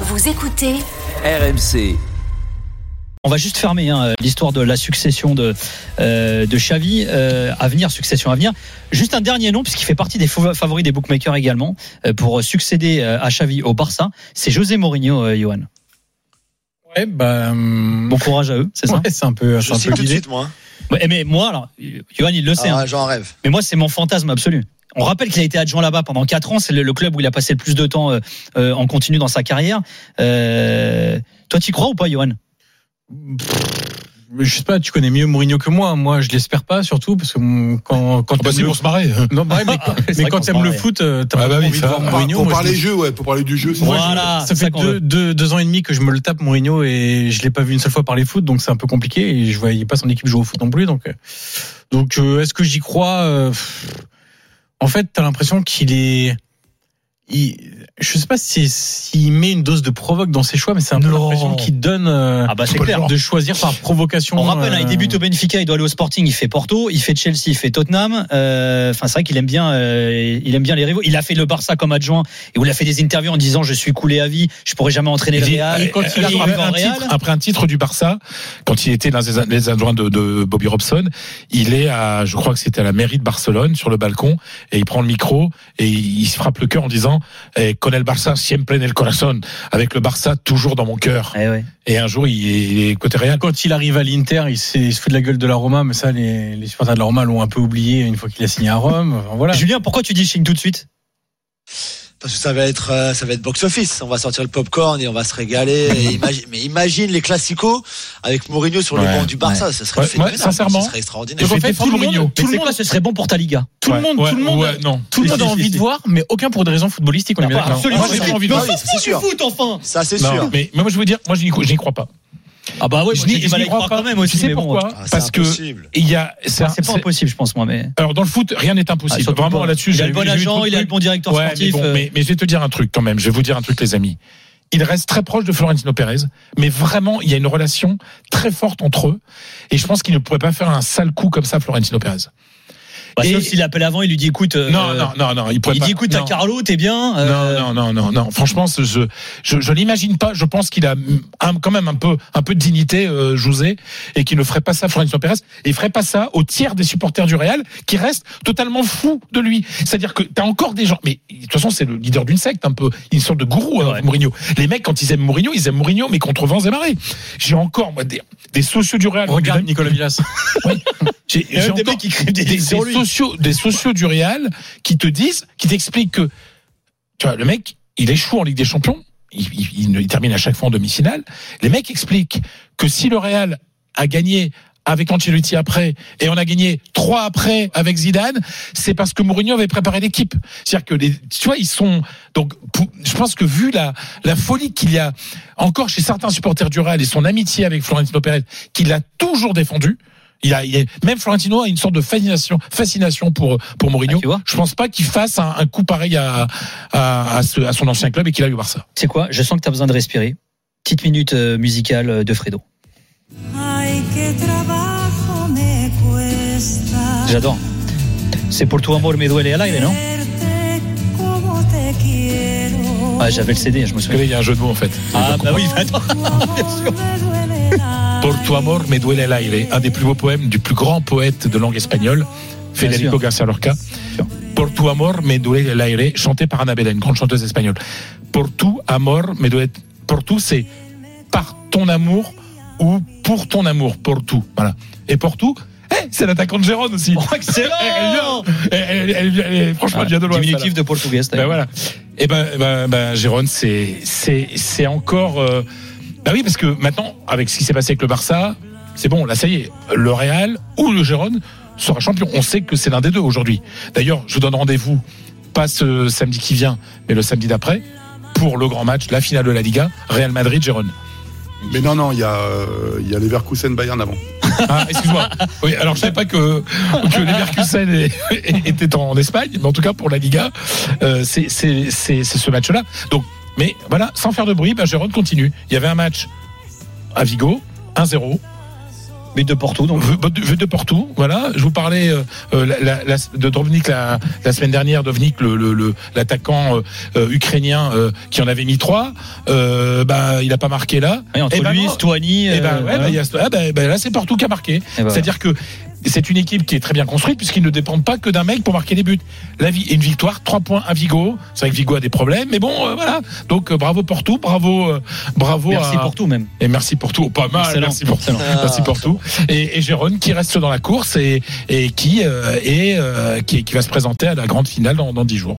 Vous écoutez RMC. On va juste fermer hein, l'histoire de la succession de, euh, de Xavi euh, à venir, succession à venir. Juste un dernier nom, puisqu'il fait partie des favo- favoris des bookmakers également, euh, pour succéder euh, à Xavi au Barça. C'est José Mourinho, euh, Johan. Ouais, bah, hum, Bon courage à eux, c'est ça c'est un peu, Je un sais peu tout de suite, moi. Ouais, Mais moi, alors, Johan, il le sait. hein. Ah, J'en rêve. Mais moi, c'est mon fantasme absolu. On rappelle qu'il a été adjoint là-bas pendant 4 ans. C'est le, le club où il a passé le plus de temps euh, euh, en continu dans sa carrière. Euh, toi, tu crois ou pas, Johan? Je sais pas, tu connais mieux Mourinho que moi. Moi, je l'espère pas, surtout parce que hum, quand quand Ah bah, c'est le- pour se marrer. non, bah, mais, quand se t'aimes le foot, t'as Ah bah oui, envie ça- de voir Ah, Mourinho. pour je parler jeu, ouais, pour parler du jeu. Voilà, ça c'est ça fait qu'on deux, veut. deux, deux ans et demi que je me le tape Mourinho et je l'ai pas vu une seule fois parler foot, donc c'est un peu compliqué et je voyais pas son équipe jouer au foot non plus. Donc, donc euh, est-ce que j'y crois? Euh, pff, En fait, t'as l'impression qu'il est. Il, je sais pas si s'il met une dose de provoque dans ses choix, mais c'est un peu l'impression qu'il donne euh, Ah bah c'est clair. de choisir par provocation. On rappelle, hein, il euh, débute au Benfica, il doit aller au Sporting, il fait Porto, il fait Chelsea, il fait Tottenham. Euh, Enfin, c'est vrai qu'il aime bien, euh, il aime bien les rivaux. Il a fait le Barça comme adjoint et où il a fait des interviews en disant je suis coulé à vie, je pourrais jamais entraîner le Il Real. et quand il arrive après, un Real. titre, après un titre du Barça, quand il était l'un des les adjoints de, de Bobby Robson, il est à, je crois que c'était à la mairie de Barcelone, sur le balcon, et il prend le micro et il se frappe le cœur en disant eh, Con el Barça siempre en el corazón, avec le Barça toujours dans mon cœur. Eh ouais. Et un jour, il est, il est côté Real. Quand il arrive à l'Inter, il, se fout de la gueule de la Roma, mais ça, les, les supporters de la Roma l'ont un peu oublié une fois qu'il a signé à Rome. Enfin, voilà. Julien, pourquoi tu dis Chine tout de suite? Parce que ça va être, euh, ça va être box office. On va sortir le popcorn et on va se régaler. Imagine, mais imagine les classicos avec Mourinho sur le banc du Barça. Ça serait Ouais, phénoménal. ouais, sincèrement. Ça serait extraordinaire. Je tout le monde, Tout le le monde, ce serait bon pour ta Liga. tout le monde, ouais, tout le monde, ouais, non. tout le monde a envie de voir, mais aucun pour des raisons footballistiques. On est bien d'accord. absolument. Moi, j'ai c'est- envie de voir. c'est- c'est sûr. foot, enfin. Ça, c'est sûr. mais, moi, je veux dire, moi, je n'y crois- j'y crois pas. Ah bah ouais, je n'y crois quand pas. même aussi. Tu sais bon. pourquoi Ah, Parce que impossible. il y a, c'est un- C'est pas impossible, je pense moi, mais. alors dans le foot, rien n'est impossible. Ah, Vraiment là-dessus, il a j'ai le bon agent, il a le bon directeur Ouais, mais, sportif. bon, euh, mais, mais je vais te dire un truc quand même. Je vais vous dire un truc, les amis. Il reste très proche de Florentino Pérez, mais vraiment, il y a une relation très forte entre eux. Et je pense qu'il ne pourrait pas faire un sale coup comme ça, Florentino Pérez. Bah, et- Sauf s'il appelle avant, il lui dit écoute. euh, Non, non, non, non, il pourrait Il pas. dit écoute, t'as non. Carlo, t'es bien. euh, Non, non, non, non, non. Franchement, ce- je, je, je l'imagine pas. Je pense qu'il a un- quand même un peu, un peu de dignité, euh, José, et qu'il ne ferait pas ça à Florentino Pérez. Et il ferait pas ça au tiers des supporters du Real, qui restent totalement fous de lui. C'est-à-dire que t'as encore des gens, mais de toute façon, c'est le leader d'une secte, un peu, une sorte de gourou, hein, Ouais. Mourinho. Les mecs, quand ils aiment Mourinho, ils aiment Mourinho, mais contre vents et marées. J'ai encore, moi, des, des sociaux du Real. Regarde Nicolas Villas. A j'ai des mecs qui écrivent des des, des lui. Des sociaux du Real qui te disent, qui t'expliquent que, tu vois, le mec, il échoue en Ligue des Champions. Il, termine à chaque fois en demi-finale. Les mecs expliquent que si le Real a gagné avec Ancelotti après, et on a gagné trois après avec Zidane, c'est parce que Mourinho avait préparé l'équipe. C'est-à-dire que les, tu vois, ils sont, donc, je pense que vu la, la folie qu'il y a encore chez certains supporters du Real et son amitié avec Florentino Pérez, qu'il a toujours défendu, il a, il est- même Florentino a une sorte de fascination, fascination pour pour Mourinho. Ah, tu vois je pense pas qu'il fasse un, un coup pareil à à, à, ce- à son ancien club et qu'il aille au Barça. C'est quoi? Je sens que t'as besoin de respirer. Petite minute euh, musicale euh, de Fredo. J'adore. C'est pour tu amor me duele al aire, non? Ah, j'avais le CD, je me souviens. il y a un jeu de mots en fait. Ah bah oui, attends. Tu amor Por tu amor me duele el aire, un des plus beaux poèmes du plus grand poète de langue espagnole, Federico. García Lorca. sûr. Por tu amor me duele el aire, chanté par Annabella, une grande chanteuse espagnole. Por tu amor me duele. Por tu, c'est par ton amour ou pour ton amour. Por tu, voilà. Et por tu, eh, c'est l'attaquant de Gérone aussi. Oh, excellent Elle elle, elle- franchement, elle vient de loin. Diminutif de portugais. Ben voilà. Et ben, ben, ben Jérôme, c'est c'est c'est encore. Euh... Ben oui, parce que maintenant, avec ce qui s'est passé avec le Barça, c'est bon. Là, ça y est, le Real ou le Gérone sera champion. On sait que c'est l'un des deux aujourd'hui. D'ailleurs, je vous donne rendez-vous pas ce samedi qui vient, mais le samedi d'après pour le grand match, la finale de la Liga, Real Madrid Gérone. Mais non, non, il y a, euh, il y a les Verkusen Bayern avant. Ah, excuse-moi. Oui, alors je savais pas que, que les Mercusen étaient en Espagne, mais en tout cas pour la Liga, euh, c'est ce match-là. Donc, mais voilà, sans faire de bruit, bah, Gérone continue. Il y avait un match à Vigo, 1-0. But de Porto, donc. Vue de Porto, voilà. Je vous parlais euh, euh, la- la- la- de Dovnik la, la semaine dernière, Dovnik, le, le- le- l'attaquant euh, ukrainien euh, qui en avait mis trois. Bah, il a pas marqué là. Ouais, entre ben lui, ben, ouais, bah, y a- ah, bah, bah, là, c'est Porto qui a marqué. Et voilà. C'est-à-dire que c'est une équipe qui est très bien construite puisqu'ils ne dépendent pas que d'un mec pour marquer des buts. La vie, une victoire, trois points à Vigo. C'est vrai que Vigo a des problèmes, mais bon, euh, voilà. Donc euh, bravo Porto, bravo, euh, bravo. Merci à- pour tout, même. Et merci pour tout. Pas mal. Excellent, Merci pour. Ah. Merci pour tout. Et, et Jérôme qui reste dans la course et, et qui, est, qui, qui va se présenter à la grande finale dans, dans 10 jours.